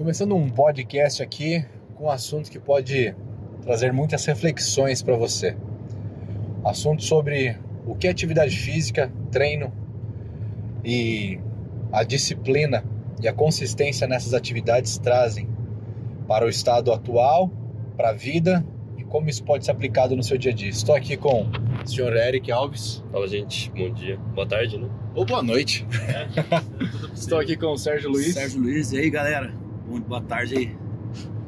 Começando um podcast aqui com um assunto que pode trazer muitas reflexões para você. Assunto sobre o que é atividade física, treino e a disciplina e a consistência nessas atividades trazem para o estado atual, para a vida e como isso pode ser aplicado no seu dia a dia. Estou aqui com o senhor Eric Alves. Fala, gente. Bom dia. Boa tarde, né? Ou boa noite. É, Estou aqui com o Sérgio Luiz. Sérgio Luiz, e aí galera? Bom, boa tarde aí.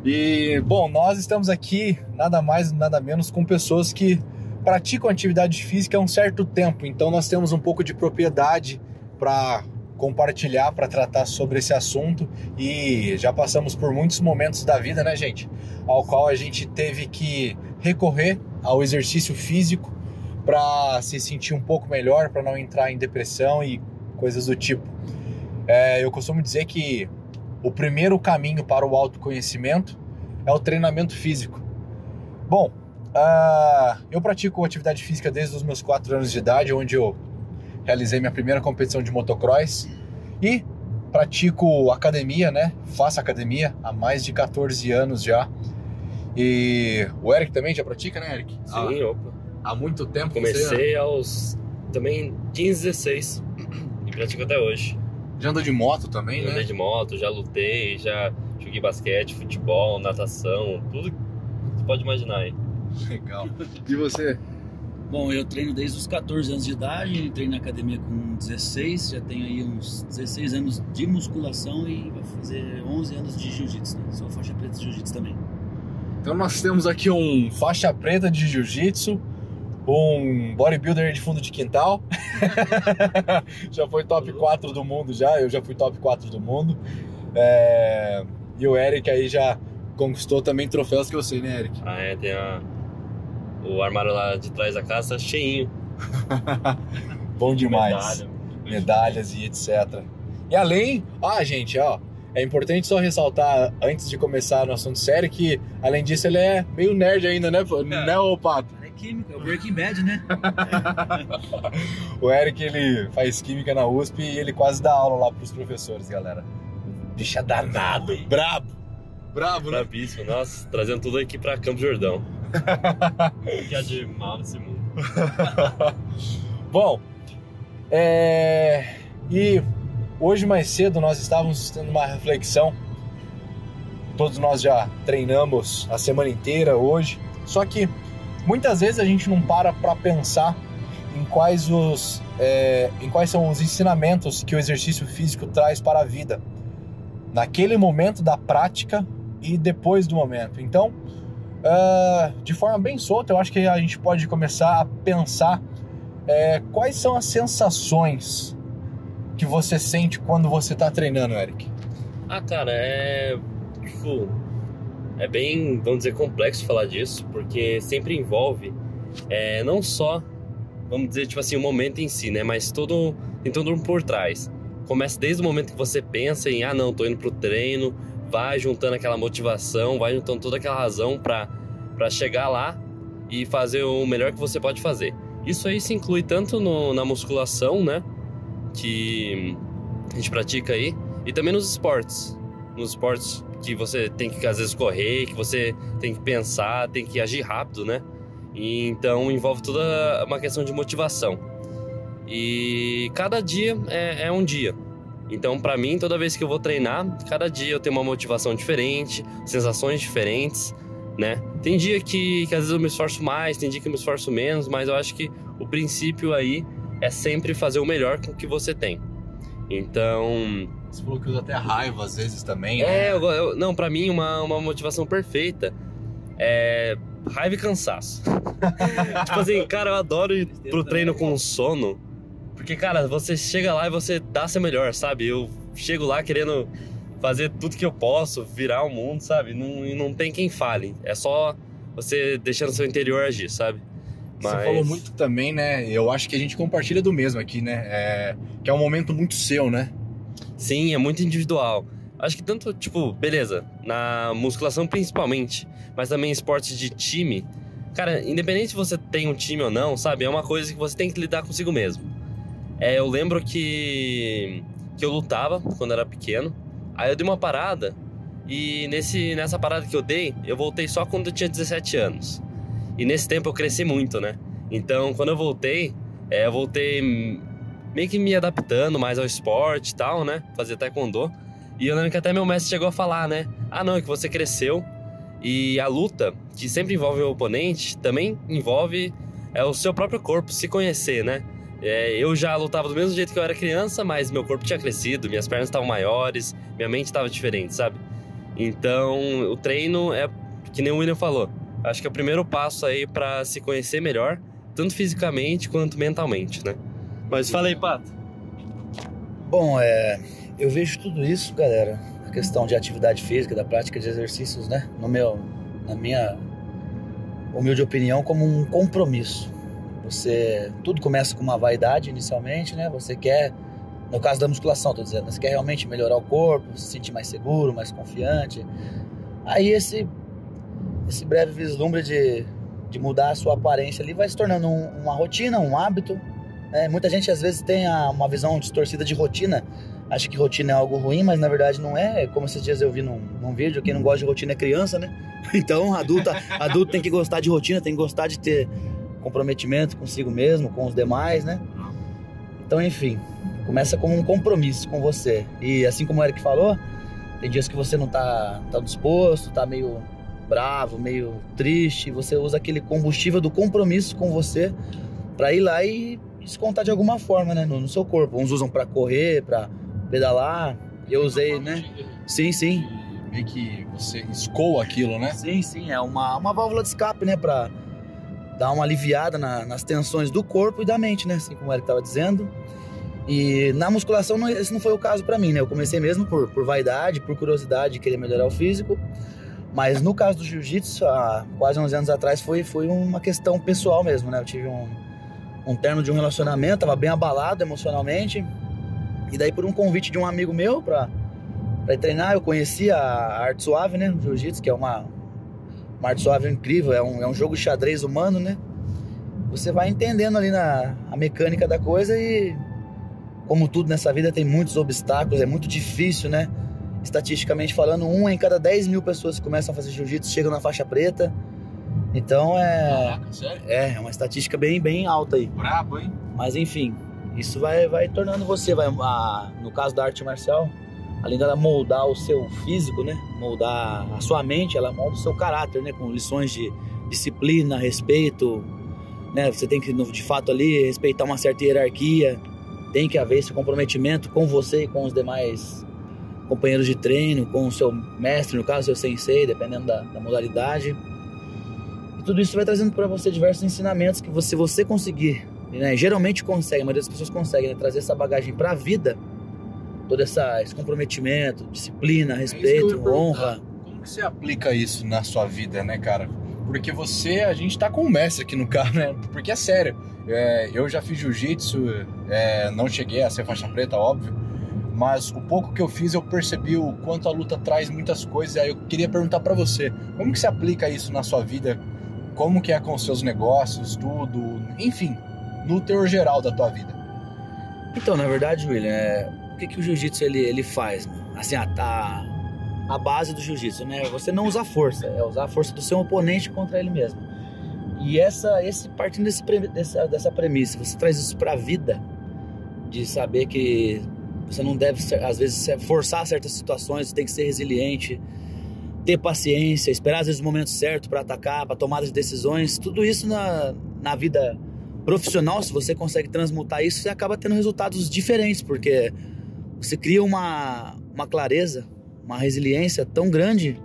E, bom, nós estamos aqui nada mais, nada menos com pessoas que praticam atividade física há um certo tempo, então nós temos um pouco de propriedade para compartilhar, para tratar sobre esse assunto e já passamos por muitos momentos da vida, né, gente? Ao qual a gente teve que recorrer ao exercício físico para se sentir um pouco melhor, para não entrar em depressão e coisas do tipo. É, eu costumo dizer que o primeiro caminho para o autoconhecimento é o treinamento físico. Bom, uh, eu pratico atividade física desde os meus 4 anos de idade, onde eu realizei minha primeira competição de motocross e pratico academia, né? Faço academia há mais de 14 anos já. E o Eric também já pratica, né, Eric? Sim, opa. Há muito tempo. Comecei aos também 15, 16 e pratico até hoje. Já andou de moto também, Já né? Andei de moto, já lutei, já joguei basquete, futebol, natação, tudo que você pode imaginar aí. Legal. E você? Bom, eu treino desde os 14 anos de idade, entrei na academia com 16, já tenho aí uns 16 anos de musculação e vai fazer 11 anos de jiu-jitsu, né? Sou faixa preta de jiu-jitsu também. Então nós temos aqui um faixa preta de jiu-jitsu, um bodybuilder de fundo de quintal. já foi top 4 do mundo já, eu já fui top 4 do mundo. É, E o Eric aí já conquistou também troféus que eu sei, né, Eric? Ah, é, tem a... o armário lá de trás da casa cheinho. Bom demais. Medalha. Medalhas e etc. E além, ah, gente, ó, é importante só ressaltar antes de começar no assunto sério que além disso ele é meio nerd ainda, né, pô? né, ô Pato? Química, o Breaking Bad, né? O Eric ele faz química na USP e ele quase dá aula lá pros professores, galera. Bicho é danado, brabo. Brabo, né? Bravíssimo, nossa, trazendo tudo aqui pra Campo Jordão. O que há de mal nesse mundo? Bom, é... e hoje mais cedo nós estávamos tendo uma reflexão. Todos nós já treinamos a semana inteira hoje, só que muitas vezes a gente não para para pensar em quais os é, em quais são os ensinamentos que o exercício físico traz para a vida naquele momento da prática e depois do momento. Então, ah, de forma bem solta, eu acho que a gente pode começar a pensar é, quais são as sensações que você sente quando você está treinando, Eric. Ah, cara, é. Tipo. É bem, vamos dizer, complexo falar disso, porque sempre envolve é, não só, vamos dizer, tipo assim, o momento em si, né? Mas todo. Tem todo um por trás. Começa desde o momento que você pensa em, ah, não, tô indo pro treino, vai juntando aquela motivação, vai juntando toda aquela razão pra chegar lá e fazer o melhor que você pode fazer. Isso aí se inclui tanto no- na musculação, né? Que a gente pratica aí, e também nos esportes. Nos esportes que você tem que às vezes correr, que você tem que pensar, tem que agir rápido, né? E, então envolve toda uma questão de motivação. E cada dia é, é um dia. Então, pra mim, toda vez que eu vou treinar, cada dia eu tenho uma motivação diferente, sensações diferentes, né? Tem dia que, que às vezes eu me esforço mais, tem dia que eu me esforço menos, mas eu acho que o princípio aí é sempre fazer o melhor com o que você tem. Então, Você falou que usa até raiva às vezes também, né? é, eu, eu- não, pra mim, uma, uma motivação perfeita é raiva e cansaço. tipo assim, cara, eu adoro ir pro treino com sono. Porque, cara, você chega lá e você dá seu melhor, sabe? Eu chego lá querendo fazer tudo que eu posso, virar o mundo, sabe? Não, e não tem quem fale. É só você deixando seu interior agir, sabe? Você falou muito também, né? Eu acho que a gente compartilha do mesmo aqui, né? É, que é um momento muito seu, né? Sim, é muito individual. Acho que tanto, tipo, beleza, na musculação principalmente, mas também esportes de time. Cara, independente se você tem um time ou não, sabe? É uma coisa que você tem que lidar consigo mesmo. É, eu lembro que, que eu lutava quando era pequeno, aí eu dei uma parada E nesse, nessa parada que eu dei, eu voltei só quando eu tinha 17 anos. E nesse tempo eu cresci muito, né? Então, quando eu voltei, é, eu voltei meio que me adaptando mais ao esporte e tal, né? Fazer taekwondo. E eu lembro que até meu mestre chegou a falar, né? Ah, não, é que você cresceu. E a luta, que sempre envolve o oponente, também envolve é, o seu próprio corpo, se conhecer, né? É, eu já lutava do mesmo jeito que eu era criança, mas meu corpo tinha crescido, minhas pernas estavam maiores, minha mente estava diferente, sabe? Então, o treino é, que nem o William falou, acho que é o primeiro passo aí para se conhecer melhor, tanto fisicamente quanto mentalmente, né? Mas fala aí, Pato. Bom, é, eu vejo tudo isso, galera, a questão de atividade física, da prática de exercícios, né? No meu, na minha humilde opinião, como um compromisso. Você, tudo começa com uma vaidade inicialmente, né? Você quer, no caso da musculação, tô dizendo, você quer realmente melhorar o corpo, se sentir mais seguro, mais confiante. Aí esse, esse breve vislumbre de, de mudar a sua aparência ali vai se tornando um, uma rotina, um hábito. Né? Muita gente às vezes tem a, uma visão distorcida de rotina, acha que rotina é algo ruim, mas na verdade não é. Como esses dias eu vi num, num vídeo, quem não gosta de rotina é criança, né? Então, adulto, adulto tem que gostar de rotina, tem que gostar de ter comprometimento consigo mesmo, com os demais, né? Então, enfim, começa como um compromisso com você. E assim como o Eric falou, tem dias que você não tá, tá disposto, tá meio bravo, meio triste, você usa aquele combustível do compromisso com você para ir lá e descontar de alguma forma, né, no, no seu corpo. Uns usam para correr, para pedalar. Eu usei, né? Sim, sim. Meio que você escoa aquilo, né? Sim, sim, é uma, uma válvula de escape, né, para dar uma aliviada na, nas tensões do corpo e da mente, né? Assim como Eric estava dizendo. E na musculação, não, esse não foi o caso para mim, né? Eu comecei mesmo por, por vaidade, por curiosidade de querer melhorar o físico. Mas no caso do jiu-jitsu, há quase 11 anos atrás, foi, foi uma questão pessoal mesmo, né? Eu tive um, um termo de um relacionamento, tava bem abalado emocionalmente. E daí, por um convite de um amigo meu pra, pra treinar, eu conheci a arte suave, né? Jiu-jitsu, que é uma, uma arte suave incrível, é um, é um jogo xadrez humano, né? Você vai entendendo ali na a mecânica da coisa e, como tudo nessa vida, tem muitos obstáculos, é muito difícil, né? Estatisticamente falando, um em cada 10 mil pessoas que começam a fazer jiu-jitsu chegam na faixa preta. Então é. Caraca? É, é uma estatística bem, bem alta aí. Brabo, hein? Mas enfim, isso vai, vai tornando você, vai, a, no caso da arte marcial, além dela moldar o seu físico, né? Moldar a sua mente, ela molda o seu caráter, né? Com lições de disciplina, respeito, né? Você tem que, de fato, ali respeitar uma certa hierarquia, tem que haver esse comprometimento com você e com os demais companheiros de treino, com o seu mestre, no caso, seu sensei, dependendo da, da modalidade. E tudo isso vai trazendo para você diversos ensinamentos que você, você conseguir, né? geralmente consegue, a maioria das pessoas conseguem né? trazer essa bagagem para a vida, todo essa, esse comprometimento, disciplina, É respeito, perguntar. honra. Como que você aplica isso na sua vida, né, cara? Porque você, a gente tá com o mestre aqui no carro, né? Porque é sério. É, eu já fiz jiu-jitsu, é, não cheguei a ser faixa preta, óbvio. Mas o pouco que eu fiz, eu percebi o quanto a luta traz muitas coisas. Aí eu queria perguntar pra você, como que você aplica isso na sua vida? Como que é com os seus negócios, tudo? Enfim, no teor geral da tua vida. Então, na verdade, William, é, o que, que o jiu-jitsu ele, ele faz? né? Assim, a, a, a base do jiu-jitsu, né? Você não usar força, é usar a força do seu oponente contra ele mesmo. E essa, esse partindo desse, dessa, dessa premissa, você traz isso pra vida, de saber que você não deve, às vezes, forçar certas situações, tem que ser resiliente, ter paciência, esperar às vezes o momento certo para atacar, para tomada de decisões, tudo isso na, na vida profissional, se você consegue transmutar isso, você acaba tendo resultados diferentes, porque você cria uma, uma clareza, uma resiliência tão grande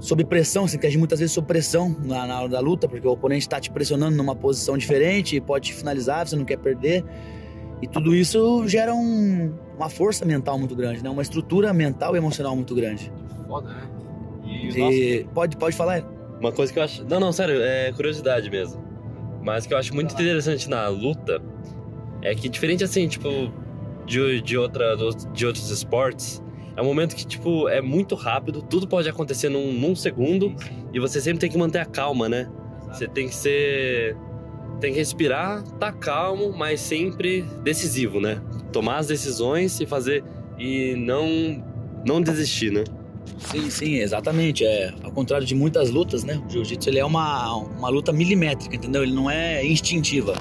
sob pressão, você quer muitas vezes sob pressão na, na hora da luta, porque o oponente está te pressionando numa posição diferente, pode te finalizar, você não quer perder. E tudo isso gera um- uma força mental muito grande, né? uma estrutura mental e emocional muito grande. Foda, né? E, pode, pode falar? Uma coisa que eu acho. Não, não, sério, é curiosidade mesmo. Mas que eu acho muito interessante na luta é que, diferente assim, tipo, de, de, outra, de outros esportes, é um momento que, tipo, é muito rápido, tudo pode acontecer num, num segundo e você sempre tem que manter a calma, né? Você tem que ser. Tem que respirar, tá calmo, mas sempre decisivo, né? Tomar as decisões e fazer. E não. Não desistir, né? Sim, sim, exatamente. É, ao contrário de muitas lutas, né? O jiu-jitsu ele é uma, uma luta milimétrica, entendeu? Ele não é instintiva.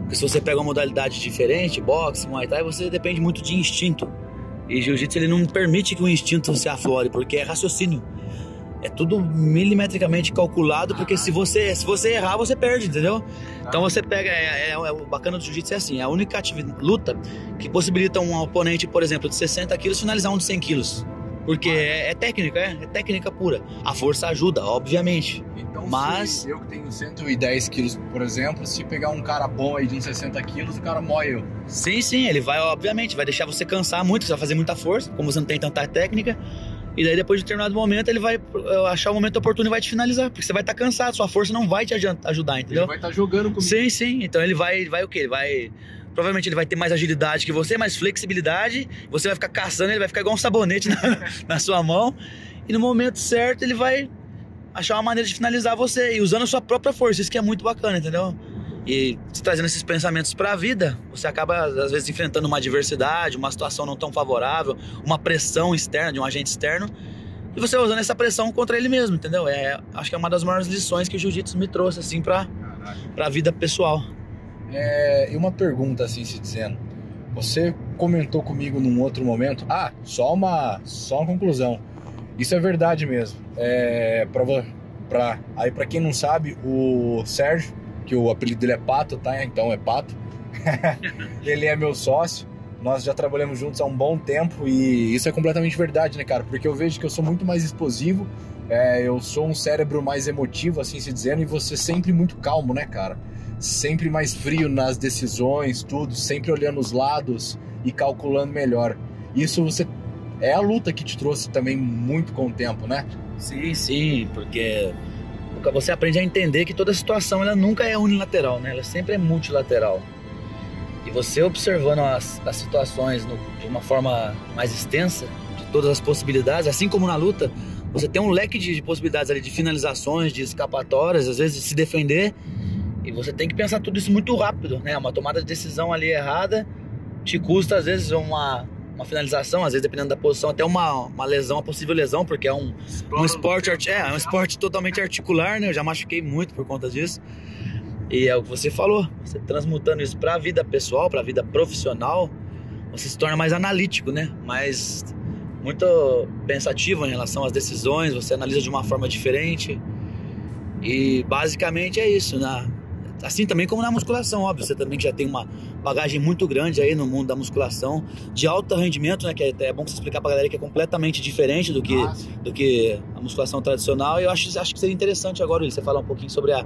Porque se você pega uma modalidade diferente, boxe, muay thai, você depende muito de instinto. E jiu-jitsu ele não permite que o instinto se aflore, porque é raciocínio. É tudo milimetricamente calculado, porque se você, se você errar, você perde, entendeu? Então você pega. É, é, é o bacana do jiu-jitsu é assim: é a única luta que possibilita um oponente, por exemplo, de 60 quilos finalizar um de 100 quilos. Porque é, é técnica, é, é técnica pura. A força ajuda, obviamente. Então, Mas- se eu que tenho 110 quilos, por exemplo, se pegar um cara bom aí de uns 60 quilos, o cara moe eu. Sim, sim, ele vai, obviamente, vai deixar você cansar muito, você vai fazer muita força, como você não tem tanta técnica. E daí, depois de determinado momento, ele vai achar o momento oportuno e vai te finalizar. Porque você vai estar cansado, sua força não vai te ajudar, Ele entendeu? vai estar jogando comigo. Sim, sim. Então ele vai, vai o quê? Ele vai. Provavelmente ele vai ter mais agilidade que você, mais flexibilidade. Você vai ficar caçando, ele vai ficar igual um sabonete na, na sua mão. E no momento certo, ele vai achar uma maneira de finalizar você. E usando a sua própria força. Isso que é muito bacana, entendeu? E trazendo esses pensamentos pra vida, você acaba, às vezes, enfrentando uma adversidade, uma situação não tão favorável, uma pressão externa, de um agente externo. E você vai usando essa pressão contra ele mesmo, entendeu? É, acho que é uma das maiores lições que o jiu-jitsu me trouxe, assim, pra, pra vida pessoal. É, e uma pergunta assim se dizendo. Você comentou comigo num outro momento. Ah, só uma, só uma conclusão. Isso é verdade mesmo. É, pra, pra, aí para quem não sabe, o Sérgio, que o apelido dele é Pato, tá? Então é Pato. ele é meu sócio. Nós já trabalhamos juntos há um bom tempo e isso é completamente verdade, né, cara? Porque eu vejo que eu sou muito mais explosivo, é, eu sou um cérebro mais emotivo, assim se dizendo, e você sempre muito calmo, né, cara? Sempre mais frio nas decisões, tudo, sempre olhando os lados e calculando melhor. Isso você é a luta que te trouxe também muito com o tempo, né? Sim, sim, porque você aprende a entender que toda situação ela nunca é unilateral, né? Ela sempre é multilateral. E você observando as, as situações no- de uma forma mais extensa, de todas as possibilidades, assim como na luta, você tem um leque de, de possibilidades ali de finalizações, de escapatórias, às vezes de se defender. E você tem que pensar tudo isso muito rápido, né? Uma tomada de decisão ali errada te custa, às vezes, uma, uma finalização, às vezes, dependendo da posição, até uma, uma lesão, uma possível lesão, porque é um, um esporte, é, é um esporte totalmente articular, né? Eu já machuquei muito por conta disso. E é o que você falou, você transmutando isso pra vida pessoal, pra vida profissional, você se torna mais analítico, né? Mais muito pensativo em relação às decisões, você analisa de uma forma diferente. E basicamente é isso, né? Assim também como na musculação, óbvio, você também já tem uma bagagem muito grande aí no mundo da musculação, de alto rendimento, né? Que é, é bom você explicar pra galera que é completamente diferente do que do que a musculação tradicional. E eu acho, acho que seria interessante agora Willi, você falar um pouquinho sobre a,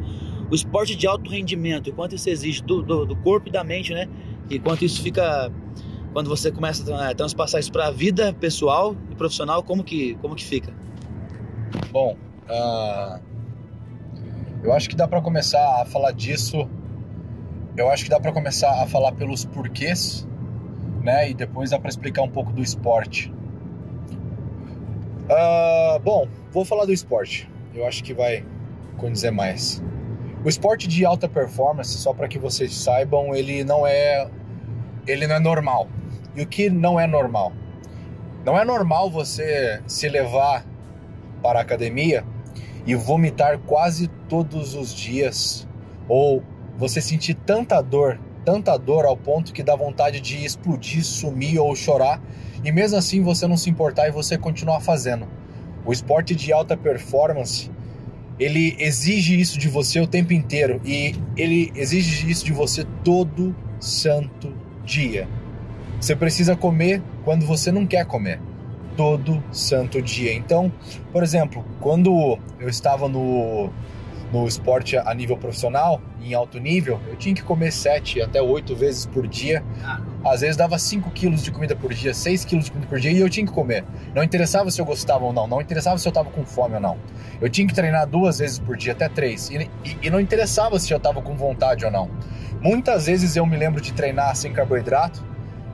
o esporte de alto rendimento, e quanto isso exige do, do, do corpo e da mente, né? E quanto isso fica quando você começa a tra- transpassar isso para a vida pessoal e profissional, como que como que fica? Bom, ah, eu acho que dá pra começar a falar disso. Eu acho que dá pra começar a falar pelos porquês, né? E depois dá pra explicar um pouco do esporte. Ah, bom, vou falar do esporte. Eu acho que vai condizer mais. O esporte de alta performance, só para que vocês saibam, ele não é ele não é normal. E o que não é normal? Não é normal você se levar para a academia e vomitar quase todos os dias ou você sentir tanta dor, tanta dor ao ponto que dá vontade de explodir, sumir ou chorar e mesmo assim você não se importar e você continuar fazendo. O esporte de alta performance, ele exige isso de você o tempo inteiro e ele exige isso de você todo santo dia. Você precisa comer quando você não quer comer. Todo santo dia. Então, por exemplo, quando eu estava no, no esporte a nível profissional, em alto nível, eu tinha que comer 7 até 8 vezes por dia. Às vezes dava 5 quilos de comida por dia, 6 quilos de comida por dia e eu tinha que comer. Não interessava se eu gostava ou não, não interessava se eu estava com fome ou não. Eu tinha que treinar duas vezes por dia, até três. E, e- e não interessava se eu estava com vontade ou não. Muitas vezes eu me lembro de treinar sem carboidrato.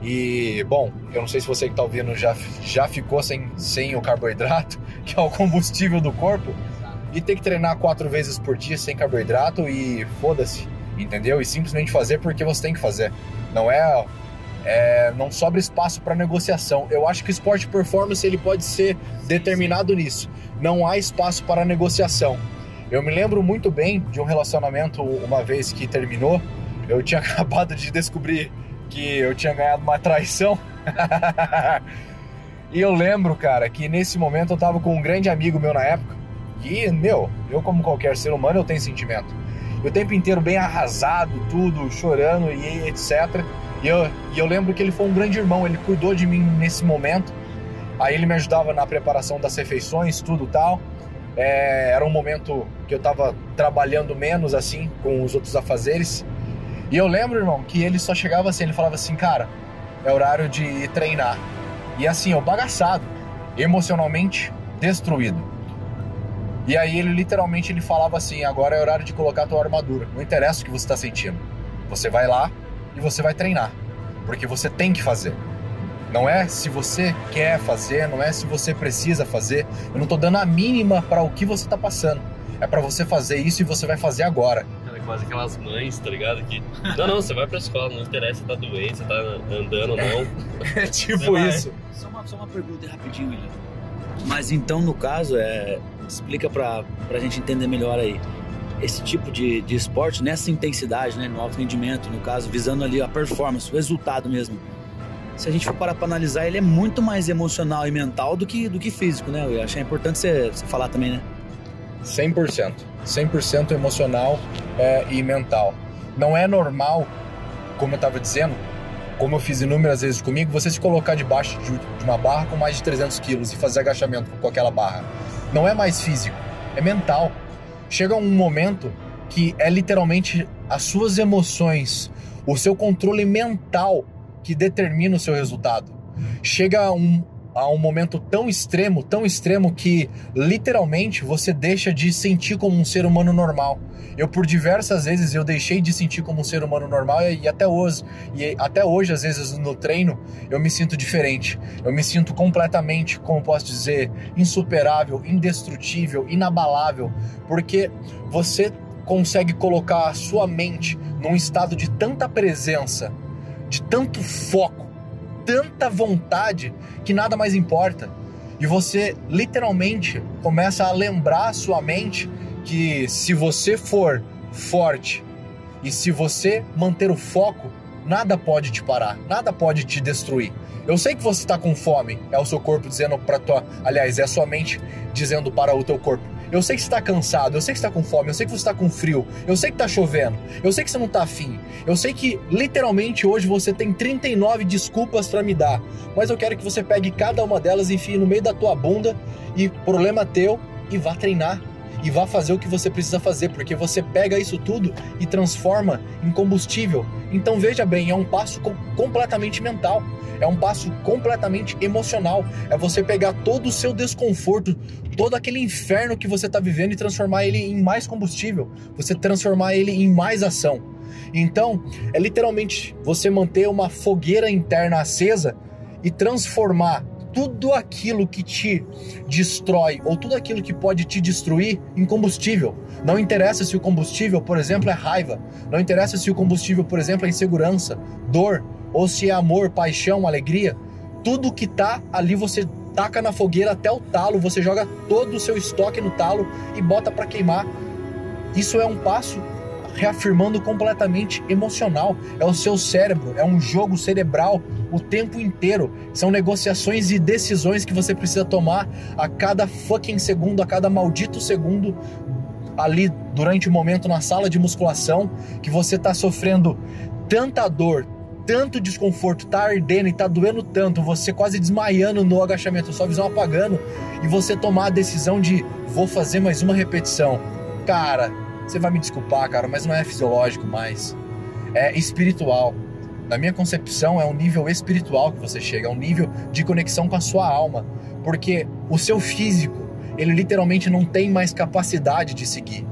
E, bom, eu não sei se você que está ouvindo já, já ficou sem, sem o carboidrato, que é o combustível do corpo, e ter que treinar quatro vezes por dia sem carboidrato e foda-se, entendeu? E simplesmente fazer porque você tem que fazer. Não é é, não sobra espaço para negociação. Eu acho que o esporte performance ele pode ser determinado nisso. Não há espaço para negociação. Eu me lembro muito bem de um relacionamento uma vez que terminou. Eu tinha acabado de descobrir que eu tinha ganhado uma traição. e eu lembro, cara, que nesse momento eu tava com um grande amigo meu na época. E, meu, eu como qualquer ser humano, eu tenho sentimento. O tempo inteiro bem arrasado, tudo, chorando e etc. E eu, e eu lembro que ele foi um grande irmão, ele cuidou de mim nesse momento. Aí ele me ajudava na preparação das refeições, tudo tal. É, era um momento que eu tava trabalhando menos assim com os outros afazeres. E eu lembro, irmão, que ele só chegava assim, ele falava assim, cara, é horário de treinar. E assim, eu bagaçado, emocionalmente destruído. E aí ele literalmente ele falava assim, agora é horário de colocar a tua armadura. Não interessa o que você está sentindo. Você vai lá e você vai treinar, porque você tem que fazer. Não é se você quer fazer, não é se você precisa fazer. Eu não tô dando a mínima para o que você tá passando. É para você fazer isso e você vai fazer agora. É quase aquelas mães, tá ligado? Que. Não, não, você vai pra escola, não interessa se tá doente, se tá andando ou não. É tipo isso. Só uma, só uma pergunta rapidinho, William. Mas então, no caso, é, explica pra, pra gente entender melhor aí. Esse tipo de, de esporte, nessa intensidade, né, no alto rendimento, no caso, visando ali a performance, o resultado mesmo se a gente for parar para analisar, ele é muito mais emocional e mental do que, do que físico, né? Eu achei importante você, você falar também, né? 100%. 100% emocional é, e mental. Não é normal, como eu estava dizendo, como eu fiz inúmeras vezes comigo, você se colocar debaixo de, de uma barra com mais de 300 quilos e fazer agachamento com aquela barra. Não é mais físico, é mental. Chega um momento que é literalmente as suas emoções, o seu controle mental que determina o seu resultado. Chega um, a um momento tão extremo, tão extremo que literalmente você deixa de sentir como um ser humano normal. Eu por diversas vezes eu deixei de sentir como um ser humano normal e, até hoje, e até hoje às vezes no treino eu me sinto diferente. Eu me sinto completamente, como posso dizer, insuperável, indestrutível, inabalável, porque você consegue colocar a sua mente num estado de tanta presença de tanto foco, tanta vontade que nada mais importa. E você literalmente começa a lembrar a sua mente que se você for forte e se você manter o foco, nada pode te parar, nada pode te destruir. Eu sei que você está com fome, é o seu corpo dizendo para tua, aliás, é a sua mente dizendo para o teu corpo. Eu sei que você está cansado, eu sei que você está com fome, eu sei que você está com frio, eu sei que está chovendo, eu sei que você não está afim, eu sei que literalmente hoje você tem 39 desculpas para me dar, mas eu quero que você pegue cada uma delas, enfie no meio da tua bunda e problema teu e vá treinar e vá fazer o que você precisa fazer, porque você pega isso tudo e transforma em combustível. Então veja bem, é um passo completamente mental. É um passo completamente emocional. É você pegar todo o seu desconforto, todo aquele inferno que você está vivendo e transformar ele em mais combustível. Você transformar ele em mais ação. Então, é literalmente você manter uma fogueira interna acesa e transformar tudo aquilo que te destrói ou tudo aquilo que pode te destruir em combustível. Não interessa se o combustível, por exemplo, é raiva. Não interessa se o combustível, por exemplo, é insegurança, dor, ou se é amor, paixão, alegria. Tudo que tá ali você taca na fogueira até o talo, você joga todo o seu estoque no talo e bota para queimar. Isso é um passo reafirmando completamente emocional. É o seu cérebro, é um jogo cerebral o tempo inteiro. São negociações e decisões que você precisa tomar a cada fucking segundo, a cada maldito segundo ali durante o momento na sala de musculação que você está sofrendo tanta dor, tanto desconforto, tá ardendo e tá doendo tanto, você quase desmaiando no agachamento, sua visão apagando, e você tomar a decisão de vou fazer mais uma repetição. Cara, você vai me desculpar, cara, mas não é fisiológico mais. É espiritual. Na minha concepção, é um nível espiritual que você chega, é um nível de conexão com a sua alma. Porque o seu físico, ele literalmente não tem mais capacidade de seguir.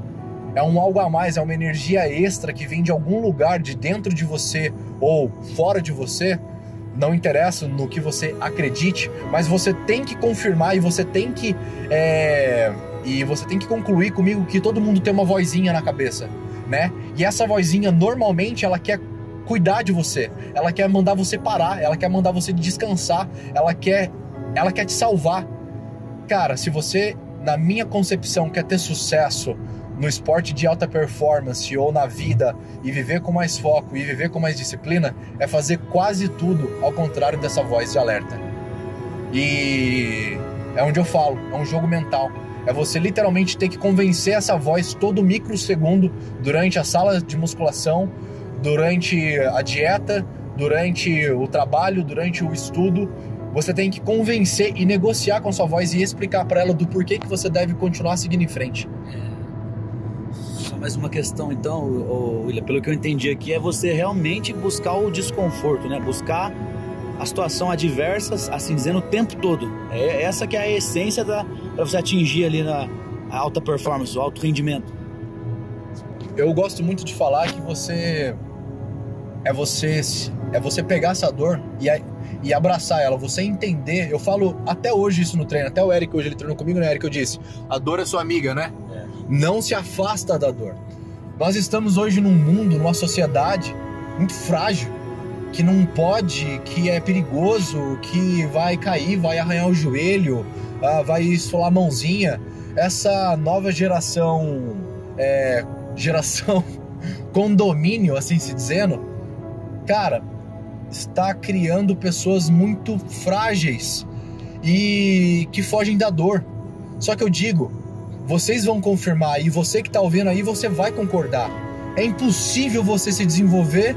É um algo a mais, é uma energia extra que vem de algum lugar de dentro de você ou fora de você. Não interessa no que você acredite, mas você tem que confirmar e você tem que é, e você tem que concluir comigo que todo mundo tem uma vozinha na cabeça, né? E essa vozinha normalmente ela quer cuidar de você, ela quer mandar você parar, ela quer mandar você descansar, ela quer, ela quer te salvar. Cara, se você, na minha concepção, quer ter sucesso no esporte de alta performance ou na vida e viver com mais foco e viver com mais disciplina, é fazer quase tudo ao contrário dessa voz de alerta. E é onde eu falo, é um jogo mental. É você literalmente ter que convencer essa voz todo microsegundo durante a sala de musculação, durante a dieta, durante o trabalho, durante o estudo. Você tem que convencer e negociar com a sua voz e explicar para ela do porquê que você deve continuar seguindo em frente. Só mais uma questão, então, William, pelo que eu entendi aqui, é você realmente buscar o desconforto, né? Buscar a situação adversa, assim dizendo, o tempo todo. É essa que é a essência para você atingir ali na alta performance, o alto rendimento. Eu gosto muito de falar que você é você é você pegar essa dor e, e abraçar ela, você entender. Eu falo até hoje isso no treino, até o Eric hoje ele treinou comigo, né, Eric? Eu disse: a dor é sua amiga, né? É. Não se afasta da dor. Nós estamos hoje num mundo, numa sociedade muito frágil que não pode, que é perigoso, que vai cair, vai arranhar o joelho, uh, vai esfolar a mãozinha. Essa nova geração, é, geração condomínio, assim se dizendo, cara, está criando pessoas muito frágeis e que fogem da dor. Só que eu digo, vocês vão confirmar e você que está ouvindo aí, você vai concordar. É impossível você se desenvolver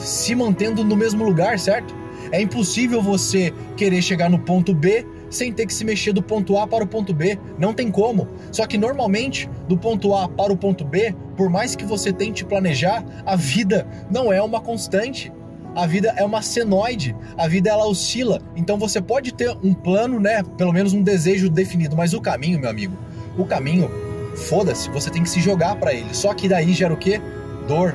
se mantendo no mesmo lugar, certo? É impossível você querer chegar no ponto B sem ter que se mexer do ponto A para o ponto B. Não tem como. Só que normalmente, do ponto A para o ponto B, por mais que você tente planejar, a vida não é uma constante. A vida é uma senoide, a vida ela oscila. Então você pode ter um plano, né, pelo menos um desejo definido, mas o caminho, meu amigo, o caminho, foda-se, você tem que se jogar para ele. Só que daí gera o quê? Dor,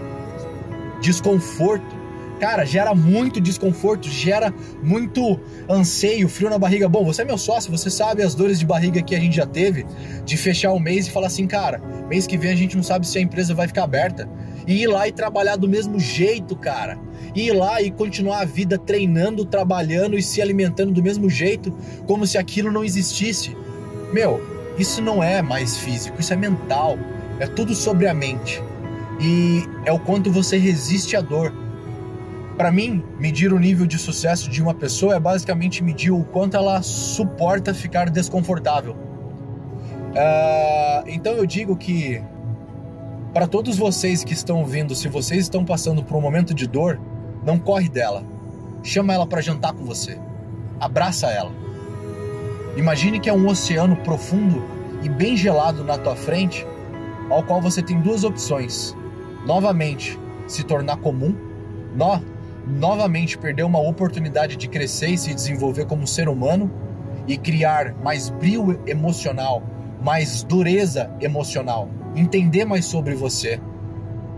desconforto. Cara, gera muito desconforto, gera muito anseio, frio na barriga. Bom, você é meu sócio, você sabe as dores de barriga que a gente já teve de fechar o mês e falar assim, cara, mês que vem a gente não sabe se a empresa vai ficar aberta. E ir lá e trabalhar do mesmo jeito, cara. E ir lá e continuar a vida treinando, trabalhando e se alimentando do mesmo jeito, como se aquilo não existisse. Meu, isso não é mais físico, isso é mental. É tudo sobre a mente e é o quanto você resiste à dor. Para mim, medir o nível de sucesso de uma pessoa é basicamente medir o quanto ela suporta ficar desconfortável. Uh, então eu digo que para todos vocês que estão ouvindo, se vocês estão passando por um momento de dor, não corre dela. Chama ela para jantar com você. Abraça ela. Imagine que é um oceano profundo e bem gelado na tua frente, ao qual você tem duas opções: novamente se tornar comum, no, novamente perder uma oportunidade de crescer e se desenvolver como ser humano e criar mais brilho emocional, mais dureza emocional, entender mais sobre você,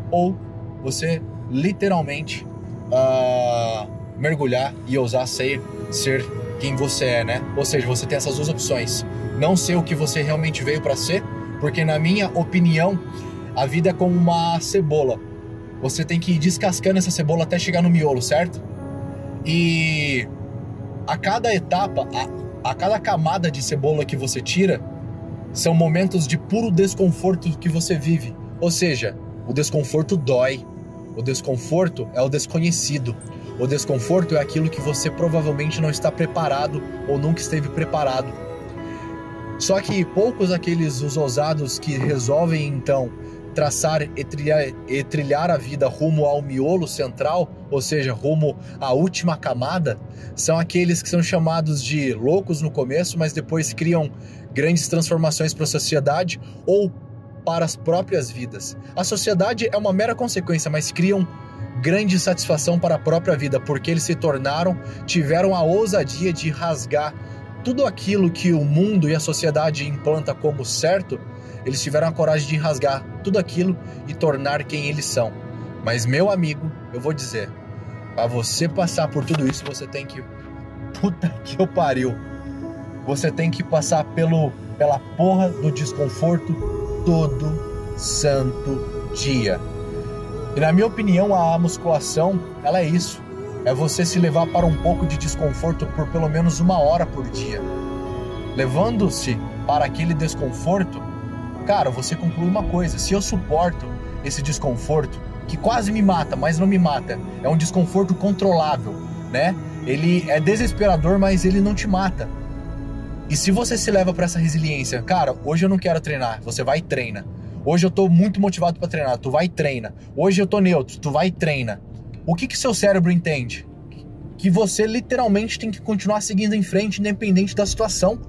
ou você literalmente uh, mergulhar e ousar ser, ser quem você é, né? Ou seja, você tem essas duas opções: não ser o que você realmente veio para ser, porque na minha opinião a vida é como uma cebola. Você tem que ir descascando essa cebola até chegar no miolo, certo? E a cada etapa, a, a cada camada de cebola que você tira, são momentos de puro desconforto que você vive. Ou seja, o desconforto dói. O desconforto é o desconhecido. O desconforto é aquilo que você provavelmente não está preparado ou nunca esteve preparado. Só que poucos aqueles os ousados que resolvem então traçar e trilhar, e trilhar a vida rumo ao miolo central, ou seja, rumo à última camada, são aqueles que são chamados de loucos no começo, mas depois criam grandes transformações para a sociedade ou para as próprias vidas. A sociedade é uma mera consequência, mas criam grande satisfação para a própria vida, porque eles se tornaram, tiveram a ousadia de rasgar tudo aquilo que o mundo e a sociedade implanta como certo eles tiveram a coragem de rasgar tudo aquilo e tornar quem eles são. Mas, meu amigo, eu vou dizer: para você passar por tudo isso, você tem que. Puta que eu pariu! Você tem que passar pelo, pela porra do desconforto todo santo dia. E na minha opinião, a musculação, ela é isso. É você se levar para um pouco de desconforto por pelo menos uma hora por dia. Levando-se para aquele desconforto, cara, você conclui uma coisa: se eu suporto esse desconforto, que quase me mata, mas não me mata, é um desconforto controlável, né? Ele é desesperador, mas ele não te mata. E se você se leva para essa resiliência, cara, hoje eu não quero treinar, você vai e treina. Hoje eu tô muito motivado para treinar, tu vai e treina. Hoje eu tô neutro, tu vai e treina. O que que seu cérebro entende? Que você literalmente tem que continuar seguindo em frente independente da situação.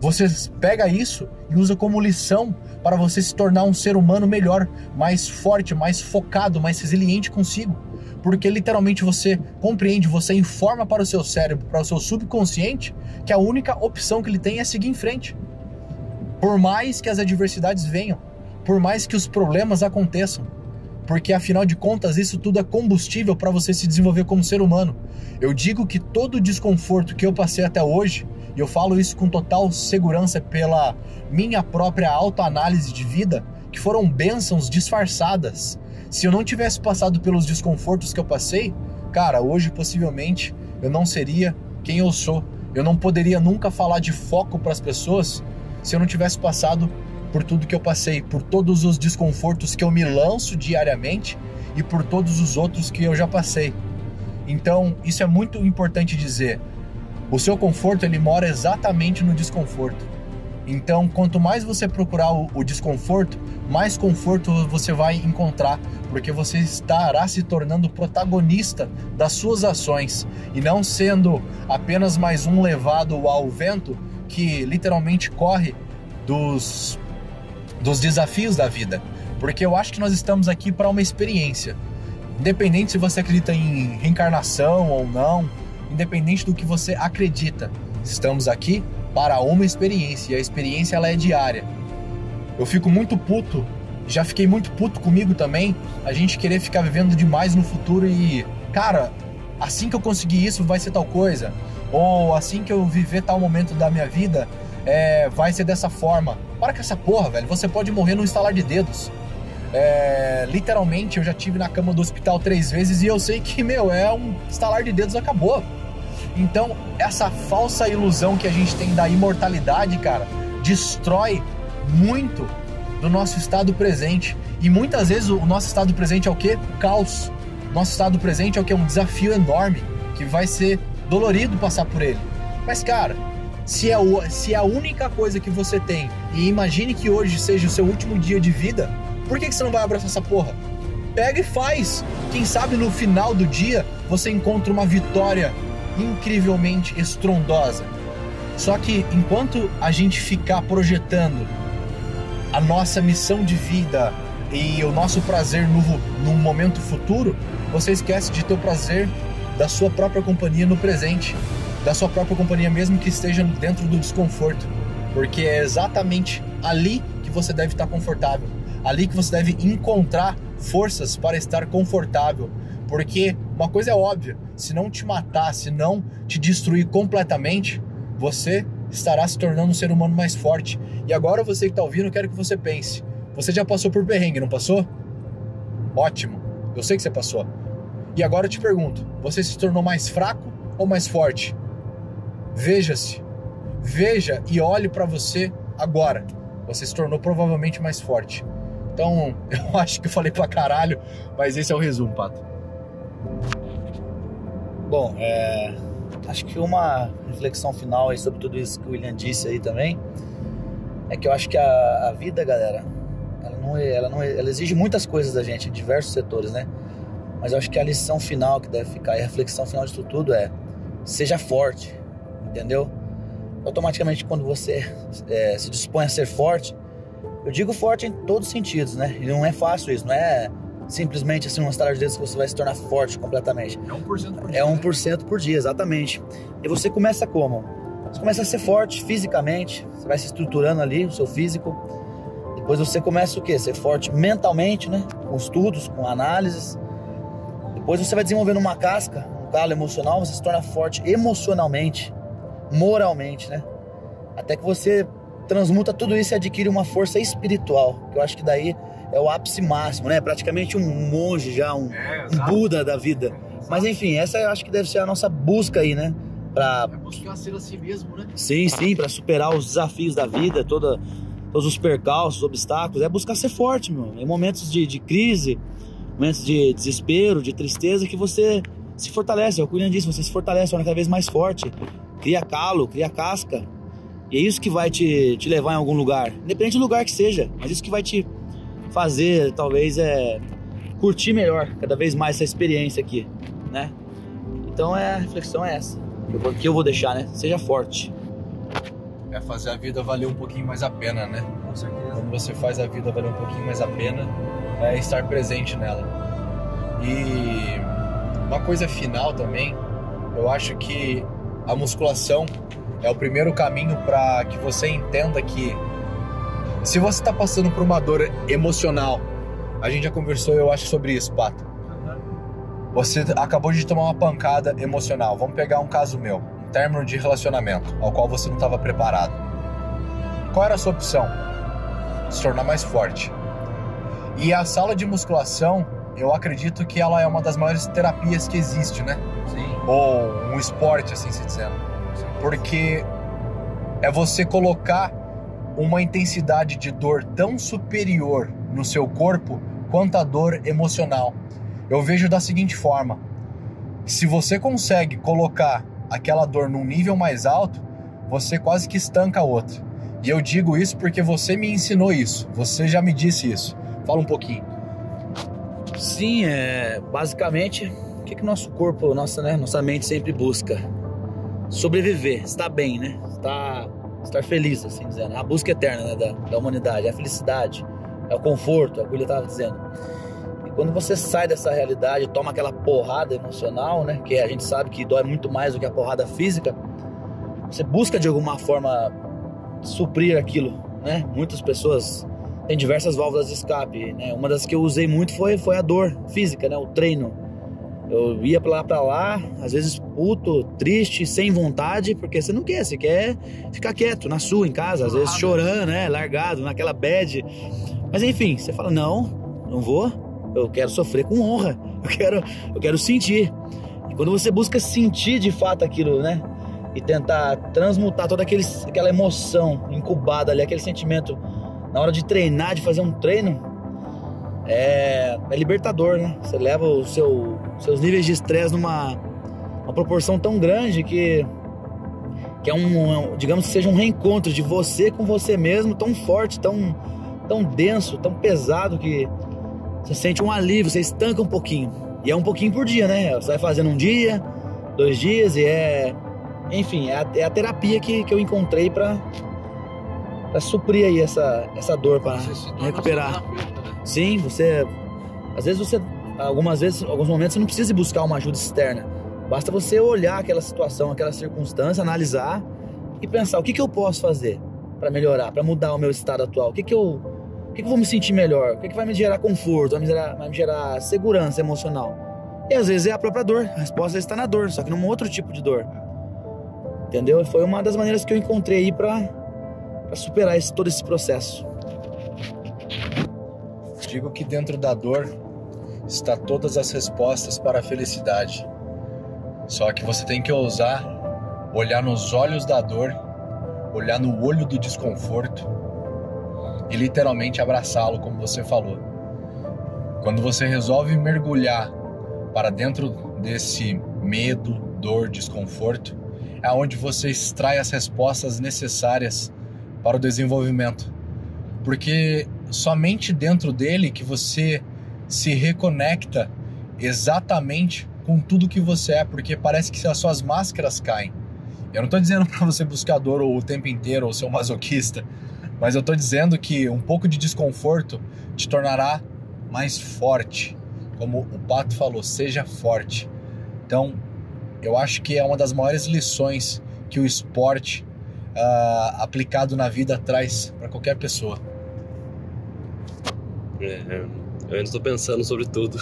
Você pega isso e usa como lição para você se tornar um ser humano melhor, mais forte, mais focado, mais resiliente consigo. Porque literalmente você compreende, você informa para o seu cérebro, para o seu subconsciente, que a única opção que ele tem é seguir em frente. Por mais que as adversidades venham, por mais que os problemas aconteçam. Porque afinal de contas, isso tudo é combustível para você se desenvolver como ser humano. Eu digo que todo o desconforto que eu passei até hoje, e eu falo isso com total segurança pela minha própria autoanálise de vida, que foram bênçãos disfarçadas. Se eu não tivesse passado pelos desconfortos que eu passei, cara, hoje possivelmente eu não seria quem eu sou. Eu não poderia nunca falar de foco para as pessoas se eu não tivesse passado por tudo que eu passei, por todos os desconfortos que eu me lanço diariamente e por todos os outros que eu já passei. Então, isso é muito importante dizer. O seu conforto ele mora exatamente no desconforto. Então, quanto mais você procurar o, o, desconforto, mais conforto você vai encontrar, porque você estará se tornando protagonista das suas ações e não sendo apenas mais um levado ao vento que literalmente corre dos dos desafios da vida, porque eu acho que nós estamos aqui para uma experiência. Independente se você acredita em reencarnação ou não, independente do que você acredita, estamos aqui para uma experiência e a experiência ela é diária. Eu fico muito puto, já fiquei muito puto comigo também, a gente querer ficar vivendo demais no futuro e, cara, assim que eu conseguir isso vai ser tal coisa, ou assim que eu viver tal momento da minha vida, é, vai ser dessa forma. Para com essa porra, velho. Você pode morrer num estalar de dedos. É, literalmente, eu já tive na cama do hospital três vezes e eu sei que, meu, é um estalar de dedos, acabou. Então, essa falsa ilusão que a gente tem da imortalidade, cara, destrói muito do nosso estado presente. E muitas vezes o nosso estado presente é o quê? Caos. Nosso estado presente é o que? Um desafio enorme, que vai ser dolorido passar por ele. Mas, cara, se é, o, se é a única coisa que você tem, e imagine que hoje seja o seu último dia de vida, por que, que você não vai abraçar essa porra? Pega e faz. Quem sabe no final do dia você encontra uma vitória incrivelmente estrondosa. Só que enquanto a gente ficar projetando a nossa missão de vida e o nosso prazer no, no momento futuro, você esquece de ter o prazer da sua própria companhia no presente da sua própria companhia, mesmo que esteja dentro do desconforto, porque é exatamente ali que você deve estar confortável, ali que você deve encontrar forças para estar confortável, porque uma coisa é óbvia: se não te matar, se não te destruir completamente, você estará se tornando um ser humano mais forte. E agora você que está ouvindo, eu quero que você pense: você já passou por perrengue, não passou? Ótimo, eu sei que você passou. E agora eu te pergunto: você se tornou mais fraco ou mais forte? Veja-se, veja e olhe para você agora. Você se tornou provavelmente mais forte. Então, eu acho que eu falei pra caralho, mas esse é o resumo, Pato. Bom, é, acho que uma reflexão final aí sobre tudo isso que o William disse aí também é que eu acho que a, a vida, galera, ela não, é, ela não é, ela exige muitas coisas da gente em diversos setores, né? Mas eu acho que a lição final que deve ficar e a reflexão final disso tudo é seja forte, entendeu? Automaticamente, quando você é, se dispõe a ser forte, eu digo forte em todos os sentidos, né? E não é fácil isso, não é simplesmente assim, um estalar de dedos que você vai se tornar forte completamente. É 1% por dia. É 1% né? por dia, exatamente. E você começa como? Você começa a ser forte fisicamente, você vai se estruturando ali, o seu físico. Depois você começa o quê? Ser forte mentalmente, né? Com estudos, com análises. Depois você vai desenvolvendo uma casca, um calo emocional, você se torna forte emocionalmente moralmente, né? Até que você transmuta tudo isso e adquire uma força espiritual, que eu acho que daí é o ápice máximo, né? Praticamente um monge já, um, É, um Buda da vida. Mas enfim, essa eu acho que deve ser a nossa busca aí, né? Pra, É buscar ser a si mesmo, né? sim, sim, para superar os desafios da vida, toda, todos os percalços, obstáculos. É buscar ser forte, meu. Em momentos de, de crise, momentos de desespero, de tristeza, que você se fortalece. É o que o William disse, você se fortalece, torna cada vez mais forte. Cria calo, cria casca. E é isso que vai te, te levar em algum lugar. Independente do lugar que seja. Mas isso que vai te fazer, talvez, é curtir melhor cada vez mais essa experiência aqui, né? Então é, a reflexão é essa. Que eu vou, que eu vou deixar, né? Seja forte. É fazer a vida valer um pouquinho mais a pena, né? Com certeza. Quando você faz a vida valer um pouquinho mais a pena, é estar presente nela. E uma coisa final também, eu acho que a musculação é o primeiro caminho para que você entenda que se você está passando por uma dor emocional, a gente já conversou, eu acho, sobre isso, Pato. Você acabou de tomar uma pancada emocional. Vamos pegar um caso meu, um término de relacionamento, ao qual você não estava preparado. Qual era a sua opção? Se tornar mais forte. E a sala de musculação, eu acredito que ela é uma das maiores terapias que existe, né? Sim. Ou um esporte, assim se dizendo. Porque é você colocar uma intensidade de dor tão superior no seu corpo quanto a dor emocional. Eu vejo da seguinte forma: se você consegue colocar aquela dor num nível mais alto, você quase que estanca a outra. E eu digo isso porque você me ensinou isso. Você já me disse isso. Fala um pouquinho. Sim, é basicamente o que que nosso corpo, nossa, né, nossa mente sempre busca sobreviver, estar bem, né? Estar, estar feliz, assim dizendo. A busca eterna né, da, da humanidade, a felicidade, é o conforto, é o que ele estava dizendo. E quando você sai dessa realidade, toma aquela porrada emocional, né? Que a gente sabe que dói muito mais do que a porrada física. Você busca de alguma forma suprir aquilo, né? Muitas pessoas têm diversas válvulas de escape, né? Uma das que eu usei muito foi, foi a dor física, né? O treino. Eu ia pra lá pra lá, às vezes puto, triste, sem vontade, porque você não quer, você quer ficar quieto na sua, em casa, às vezes chorando, né? Largado, naquela bad. Mas enfim, você fala: não, não vou, eu quero sofrer com honra, eu quero, eu quero sentir. E quando você busca sentir de fato aquilo, né? E tentar transmutar toda aquele, aquela emoção incubada ali, aquele sentimento na hora de treinar, de fazer um treino, é, é libertador, né? Você leva o seu, seus níveis de estresse numa uma proporção tão grande que que é um, digamos que seja um reencontro de você com você mesmo, tão forte, tão tão denso, tão pesado que você sente um alívio, você estanca um pouquinho. E é um pouquinho por dia, né? Você vai fazendo um dia, dois dias e é enfim, é a, é a terapia que, que eu encontrei pra para suprir aí essa essa dor para recuperar. Sim, você. Às vezes você. Algumas vezes, alguns momentos você não precisa buscar uma ajuda externa. Basta você olhar aquela situação, aquela circunstância, analisar e pensar o que, que eu posso fazer para melhorar, para mudar o meu estado atual. O que, que eu. O que, que eu vou me sentir melhor? O que, que vai me gerar conforto? Vai me gerar, vai me gerar segurança emocional? E às vezes é a própria dor. A resposta está na dor, só que num outro tipo de dor. Entendeu? Foi uma das maneiras que eu encontrei aí para superar esse, todo esse processo. Digo que dentro da dor está todas as respostas para a felicidade. Só que você tem que ousar olhar nos olhos da dor, olhar no olho do desconforto e literalmente abraçá-lo, como você falou. Quando você resolve mergulhar para dentro desse medo, dor, desconforto, é onde você extrai as respostas necessárias para o desenvolvimento. Porque somente dentro dele que você se reconecta exatamente com tudo que você é, porque parece que as suas máscaras caem. Eu não tô dizendo para você buscar dor o tempo inteiro ou ser um masoquista, mas eu tô dizendo que um pouco de desconforto te tornará mais forte. Como o Pato falou, seja forte. Então, eu acho que é uma das maiores lições que o esporte ah, aplicado na vida traz para qualquer pessoa. É, eu ainda estou pensando sobre tudo.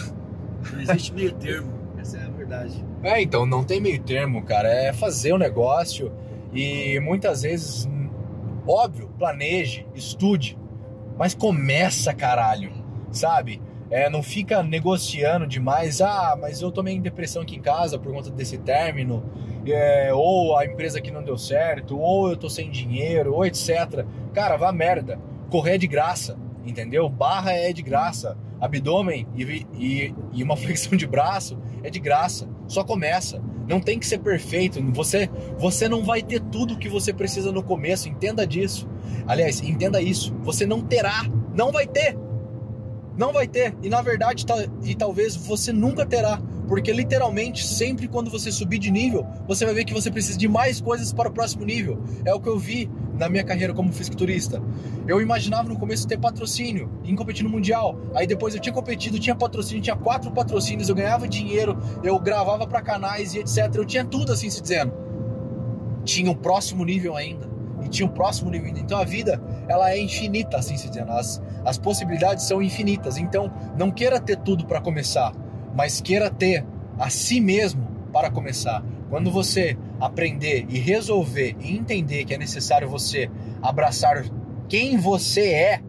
Não existe meio termo. Essa é a verdade. É, então não tem meio termo, cara. É fazer o negócio e muitas vezes, óbvio, planeje, estude, mas começa, caralho. sabe? É, não fica negociando demais. Ah, mas eu tomei em depressão aqui em casa por conta desse término. É, ou a empresa que não deu certo, ou eu tô sem dinheiro, ou etc. Cara, vá merda. Correr é de graça, entendeu? Barra é de graça. Abdômen e, e, e uma flexão de braço é de graça. Só começa. Não tem que ser perfeito. Você, você não vai ter tudo que você precisa no começo. Entenda disso. Aliás, entenda isso. Você não terá. Não vai ter. Não vai ter. E na verdade, e talvez você nunca terá. Porque literalmente, sempre quando você subir de nível, você vai ver que você precisa de mais coisas para o próximo nível. É o que eu vi na minha carreira como fisiculturista. Eu imaginava no começo ter patrocínio, em competir no mundial. Aí depois eu tinha competido, tinha patrocínio, tinha quatro patrocínios, eu ganhava dinheiro, eu gravava para canais e etc. Eu tinha tudo assim se dizendo. Tinha o próximo nível ainda. E tinha o próximo nível ainda. Então a vida, ela é infinita, assim se dizendo. As, as possibilidades são infinitas. Então não queira ter tudo para começar mas queira ter a si mesmo para começar. Quando você aprender e resolver e entender que é necessário você abraçar quem você é,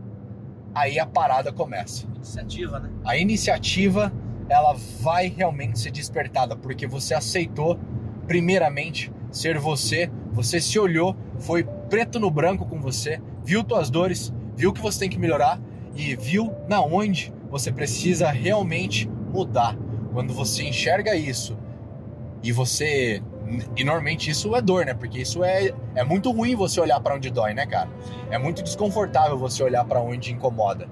aí a parada começa. Iniciativa, né? A iniciativa, ela vai realmente ser despertada, porque você aceitou, primeiramente, ser você, você se olhou, foi preto no branco com você, viu tuas dores, viu que você tem que melhorar e viu na onde você precisa realmente mudar. Quando você enxerga isso e você. E normalmente isso é dor, né? Porque isso é, é muito ruim você olhar para onde dói, né, cara? É muito desconfortável você olhar para onde incomoda.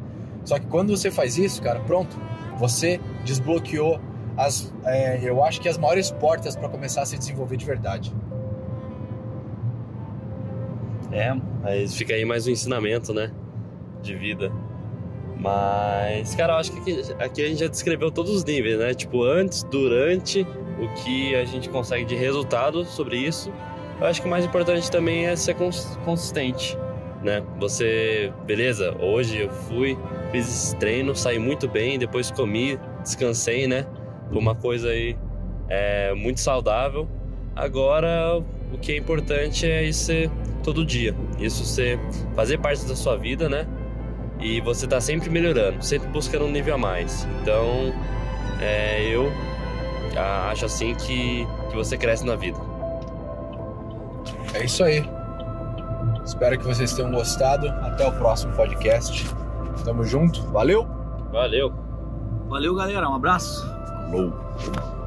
Só que quando você faz isso, cara, pronto, você desbloqueou as, é, eu acho que as maiores portas para começar a se desenvolver de verdade. É, mas fica aí mais um ensinamento, né? De vida. Mas, cara, eu acho que aqui, aqui, a gente já descreveu todos os níveis, né? Tipo, antes, durante, o que a gente consegue de resultado sobre isso. Eu acho que o mais importante também é ser consistente, né? Você, beleza, hoje eu fui, fiz esse treino, saí muito bem, depois comi, descansei, né? Uma coisa aí é, muito saudável. Agora, o que é importante é isso ser todo dia. Isso ser, fazer parte da sua vida, né? E você está sempre melhorando, sempre buscando um nível a mais. Então, é, eu acho assim que, que você cresce na vida. É isso aí. Espero que vocês tenham gostado. Até o próximo podcast. Tamo junto. Valeu. Valeu. Valeu, galera. Um abraço. Falou.